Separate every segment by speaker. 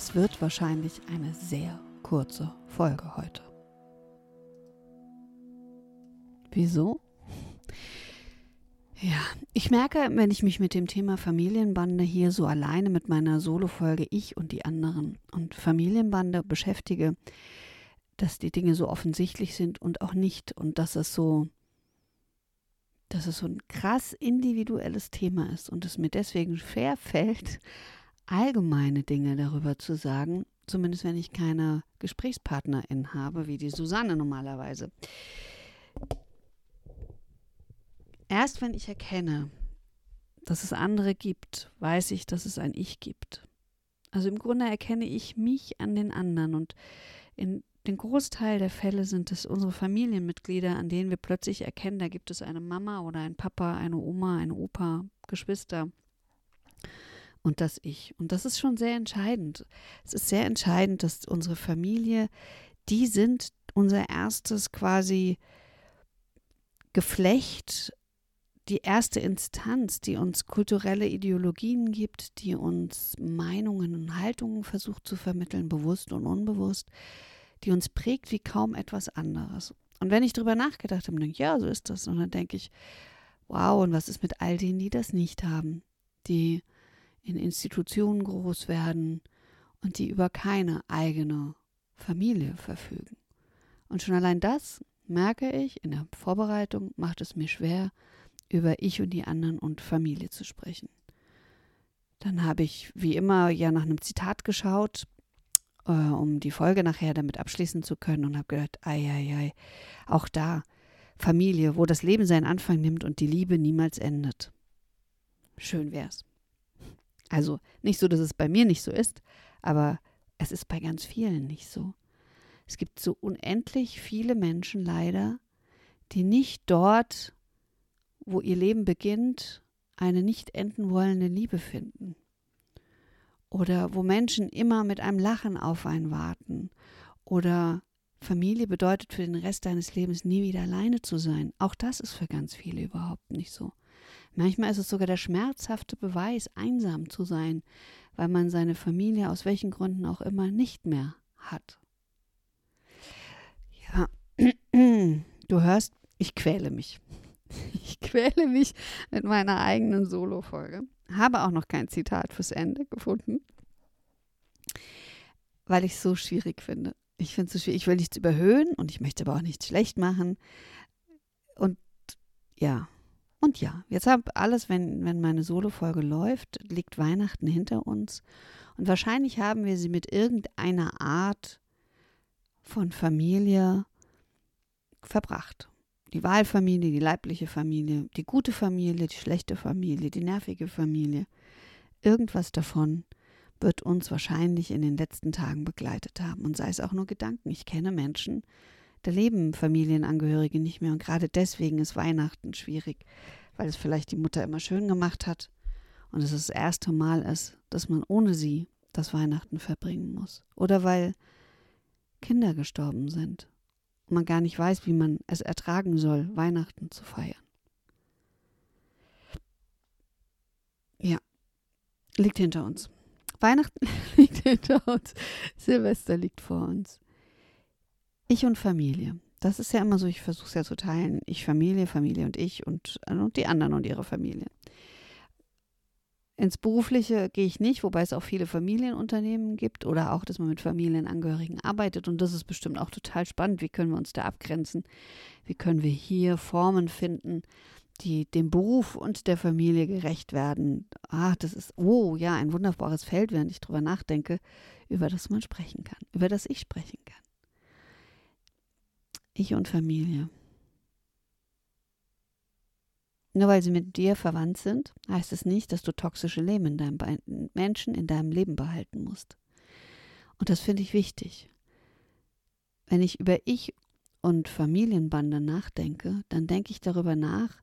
Speaker 1: Das wird wahrscheinlich eine sehr kurze Folge heute. Wieso? Ja, ich merke, wenn ich mich mit dem Thema Familienbande hier so alleine mit meiner Solo-Folge Ich und die anderen und Familienbande beschäftige, dass die Dinge so offensichtlich sind und auch nicht und dass es so, dass es so ein krass individuelles Thema ist und es mir deswegen schwer fällt, allgemeine Dinge darüber zu sagen, zumindest wenn ich keine Gesprächspartnerin habe, wie die Susanne normalerweise. Erst wenn ich erkenne, dass es andere gibt, weiß ich, dass es ein Ich gibt. Also im Grunde erkenne ich mich an den anderen und in den Großteil der Fälle sind es unsere Familienmitglieder, an denen wir plötzlich erkennen, da gibt es eine Mama oder ein Papa, eine Oma, ein Opa, Geschwister und das Ich. Und das ist schon sehr entscheidend. Es ist sehr entscheidend, dass unsere Familie, die sind unser erstes quasi Geflecht, die erste Instanz, die uns kulturelle Ideologien gibt, die uns Meinungen und Haltungen versucht zu vermitteln, bewusst und unbewusst, die uns prägt wie kaum etwas anderes. Und wenn ich darüber nachgedacht habe, denke ich, ja, so ist das. Und dann denke ich, wow, und was ist mit all denen, die das nicht haben, die in Institutionen groß werden und die über keine eigene Familie verfügen. Und schon allein das merke ich in der Vorbereitung, macht es mir schwer, über ich und die anderen und Familie zu sprechen. Dann habe ich wie immer ja nach einem Zitat geschaut, äh, um die Folge nachher damit abschließen zu können und habe gedacht, ei, ei, ei, auch da Familie, wo das Leben seinen Anfang nimmt und die Liebe niemals endet. Schön wär's. Also nicht so, dass es bei mir nicht so ist, aber es ist bei ganz vielen nicht so. Es gibt so unendlich viele Menschen leider, die nicht dort, wo ihr Leben beginnt, eine nicht enden wollende Liebe finden. Oder wo Menschen immer mit einem Lachen auf einen warten. Oder Familie bedeutet für den Rest deines Lebens nie wieder alleine zu sein. Auch das ist für ganz viele überhaupt nicht so. Manchmal ist es sogar der schmerzhafte Beweis, einsam zu sein, weil man seine Familie aus welchen Gründen auch immer nicht mehr hat. Ja, du hörst, ich quäle mich. Ich quäle mich mit meiner eigenen Solo-Folge. Habe auch noch kein Zitat fürs Ende gefunden, weil ich es so schwierig finde. Ich finde es so schwierig. Ich will nichts überhöhen und ich möchte aber auch nichts schlecht machen. Und ja, und ja, jetzt habe alles, wenn, wenn meine Solo-Folge läuft, liegt Weihnachten hinter uns. Und wahrscheinlich haben wir sie mit irgendeiner Art von Familie verbracht. Die Wahlfamilie, die leibliche Familie, die gute Familie, die schlechte Familie, die nervige Familie. Irgendwas davon wird uns wahrscheinlich in den letzten Tagen begleitet haben. Und sei es auch nur Gedanken. Ich kenne Menschen, da leben Familienangehörige nicht mehr und gerade deswegen ist Weihnachten schwierig, weil es vielleicht die Mutter immer schön gemacht hat und es das erste Mal ist, dass man ohne sie das Weihnachten verbringen muss. Oder weil Kinder gestorben sind und man gar nicht weiß, wie man es ertragen soll, Weihnachten zu feiern. Ja, liegt hinter uns. Weihnachten liegt hinter uns. Silvester liegt vor uns. Ich und Familie. Das ist ja immer so, ich versuche es ja zu teilen. Ich Familie, Familie und ich und, und die anderen und ihre Familie. Ins Berufliche gehe ich nicht, wobei es auch viele Familienunternehmen gibt oder auch, dass man mit Familienangehörigen arbeitet. Und das ist bestimmt auch total spannend. Wie können wir uns da abgrenzen? Wie können wir hier Formen finden, die dem Beruf und der Familie gerecht werden? Ah, das ist, oh ja, ein wunderbares Feld, während ich drüber nachdenke, über das man sprechen kann, über das ich sprechen kann. Ich und Familie. Nur weil sie mit dir verwandt sind, heißt es nicht, dass du toxische Leben in deinem Menschen in deinem Leben behalten musst. Und das finde ich wichtig. Wenn ich über Ich und Familienbande nachdenke, dann denke ich darüber nach,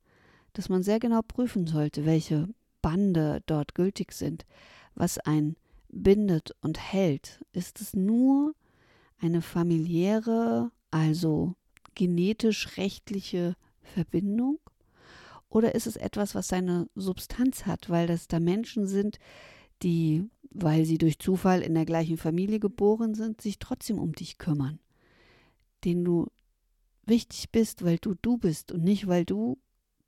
Speaker 1: dass man sehr genau prüfen sollte, welche Bande dort gültig sind, was ein bindet und hält. Ist es nur eine familiäre, also genetisch-rechtliche Verbindung? Oder ist es etwas, was seine Substanz hat, weil das da Menschen sind, die, weil sie durch Zufall in der gleichen Familie geboren sind, sich trotzdem um dich kümmern, denen du wichtig bist, weil du du bist und nicht, weil du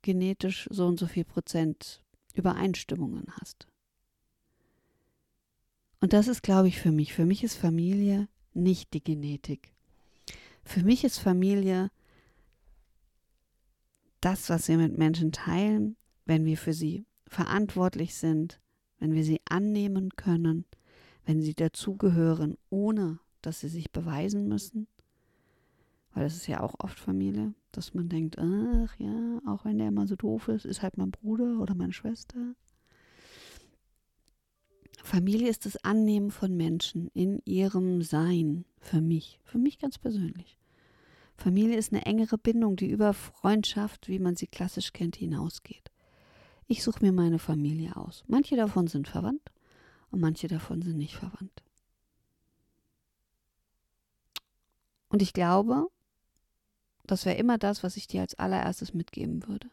Speaker 1: genetisch so und so viel Prozent Übereinstimmungen hast. Und das ist, glaube ich, für mich. Für mich ist Familie nicht die Genetik. Für mich ist Familie das, was wir mit Menschen teilen, wenn wir für sie verantwortlich sind, wenn wir sie annehmen können, wenn sie dazugehören, ohne dass sie sich beweisen müssen. Weil das ist ja auch oft Familie, dass man denkt, ach ja, auch wenn der immer so doof ist, ist halt mein Bruder oder meine Schwester. Familie ist das Annehmen von Menschen in ihrem Sein, für mich, für mich ganz persönlich. Familie ist eine engere Bindung, die über Freundschaft, wie man sie klassisch kennt, hinausgeht. Ich suche mir meine Familie aus. Manche davon sind verwandt und manche davon sind nicht verwandt. Und ich glaube, das wäre immer das, was ich dir als allererstes mitgeben würde.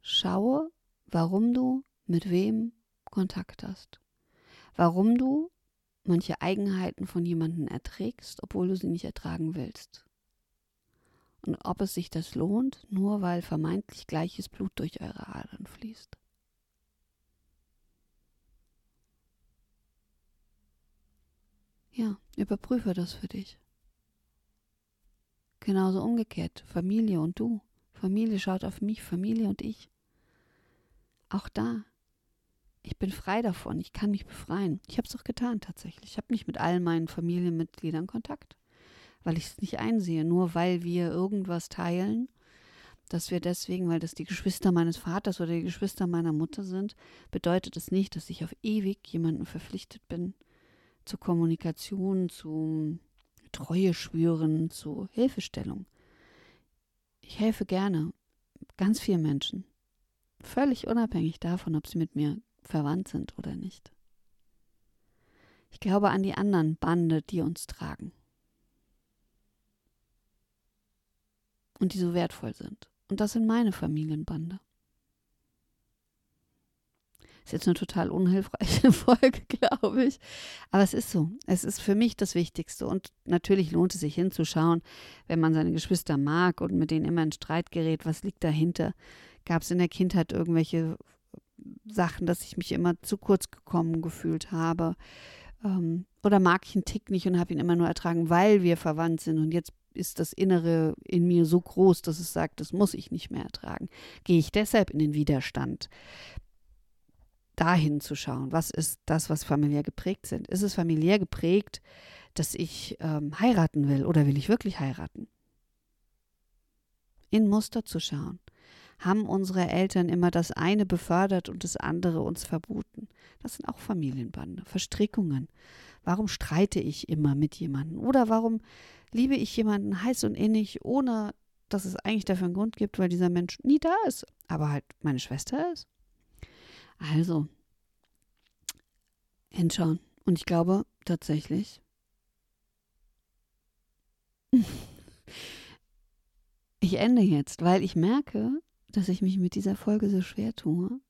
Speaker 1: Schaue, warum du mit wem Kontakt hast. Warum du manche Eigenheiten von jemandem erträgst, obwohl du sie nicht ertragen willst. Und ob es sich das lohnt, nur weil vermeintlich gleiches Blut durch eure Adern fließt. Ja, überprüfe das für dich. Genauso umgekehrt, Familie und du. Familie schaut auf mich, Familie und ich. Auch da ich bin frei davon, ich kann mich befreien. Ich habe es doch getan tatsächlich. Ich habe nicht mit all meinen Familienmitgliedern Kontakt, weil ich es nicht einsehe, nur weil wir irgendwas teilen, dass wir deswegen, weil das die Geschwister meines Vaters oder die Geschwister meiner Mutter sind, bedeutet es nicht, dass ich auf ewig jemanden verpflichtet bin zur Kommunikation, zu Treue schwören, zu Hilfestellung. Ich helfe gerne ganz vielen Menschen, völlig unabhängig davon, ob sie mit mir verwandt sind oder nicht. Ich glaube an die anderen Bande, die uns tragen. Und die so wertvoll sind. Und das sind meine Familienbande. Ist jetzt eine total unhilfreiche Folge, glaube ich. Aber es ist so. Es ist für mich das Wichtigste. Und natürlich lohnt es sich hinzuschauen, wenn man seine Geschwister mag und mit denen immer in Streit gerät, was liegt dahinter? Gab es in der Kindheit irgendwelche Sachen, dass ich mich immer zu kurz gekommen gefühlt habe. Ähm, oder mag ich einen Tick nicht und habe ihn immer nur ertragen, weil wir verwandt sind. Und jetzt ist das Innere in mir so groß, dass es sagt, das muss ich nicht mehr ertragen. Gehe ich deshalb in den Widerstand, dahin zu schauen, was ist das, was familiär geprägt sind? Ist es familiär geprägt, dass ich ähm, heiraten will oder will ich wirklich heiraten? In Muster zu schauen haben unsere Eltern immer das eine befördert und das andere uns verboten. Das sind auch Familienbande, Verstrickungen. Warum streite ich immer mit jemandem? Oder warum liebe ich jemanden heiß und innig, ohne dass es eigentlich dafür einen Grund gibt, weil dieser Mensch nie da ist, aber halt meine Schwester ist? Also, hinschauen. Und ich glaube tatsächlich, ich ende jetzt, weil ich merke, dass ich mich mit dieser Folge so schwer tue.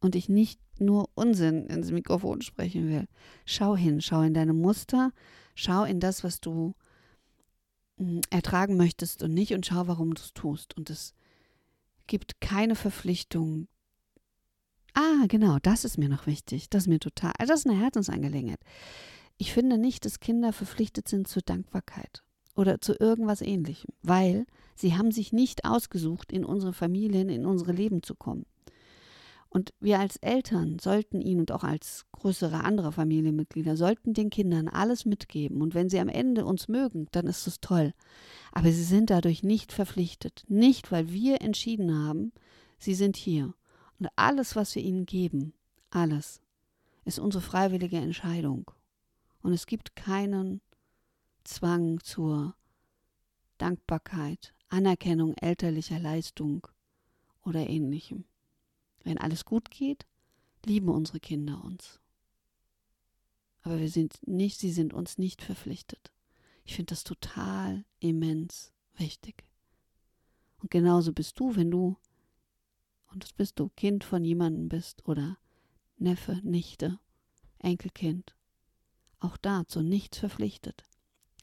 Speaker 1: Und ich nicht nur Unsinn ins Mikrofon sprechen will. Schau hin, schau in deine Muster, schau in das, was du hm, ertragen möchtest und nicht und schau, warum du es tust. Und es gibt keine Verpflichtung. Ah, genau, das ist mir noch wichtig. Das ist mir total, also das ist eine Herzensangelegenheit. Ich finde nicht, dass Kinder verpflichtet sind zur Dankbarkeit oder zu irgendwas ähnlichem, weil sie haben sich nicht ausgesucht, in unsere Familien, in unsere Leben zu kommen. Und wir als Eltern sollten ihn und auch als größere andere Familienmitglieder sollten den Kindern alles mitgeben. Und wenn sie am Ende uns mögen, dann ist es toll. Aber sie sind dadurch nicht verpflichtet. Nicht, weil wir entschieden haben, sie sind hier. Und alles, was wir ihnen geben, alles, ist unsere freiwillige Entscheidung. Und es gibt keinen Zwang zur Dankbarkeit, Anerkennung elterlicher Leistung oder ähnlichem. Wenn alles gut geht, lieben unsere Kinder uns. Aber wir sind nicht, sie sind uns nicht verpflichtet. Ich finde das total immens wichtig. Und genauso bist du, wenn du, und das bist du, Kind von jemandem bist oder Neffe, Nichte, Enkelkind, auch dazu nichts verpflichtet,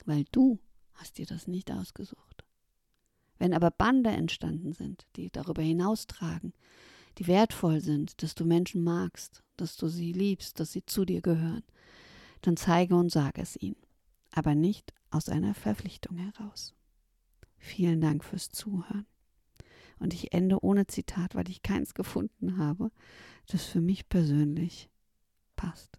Speaker 1: weil du hast dir das nicht ausgesucht. Wenn aber Bande entstanden sind, die darüber hinaustragen, die wertvoll sind, dass du Menschen magst, dass du sie liebst, dass sie zu dir gehören, dann zeige und sage es ihnen, aber nicht aus einer Verpflichtung heraus. Vielen Dank fürs Zuhören. Und ich ende ohne Zitat, weil ich keins gefunden habe, das für mich persönlich passt.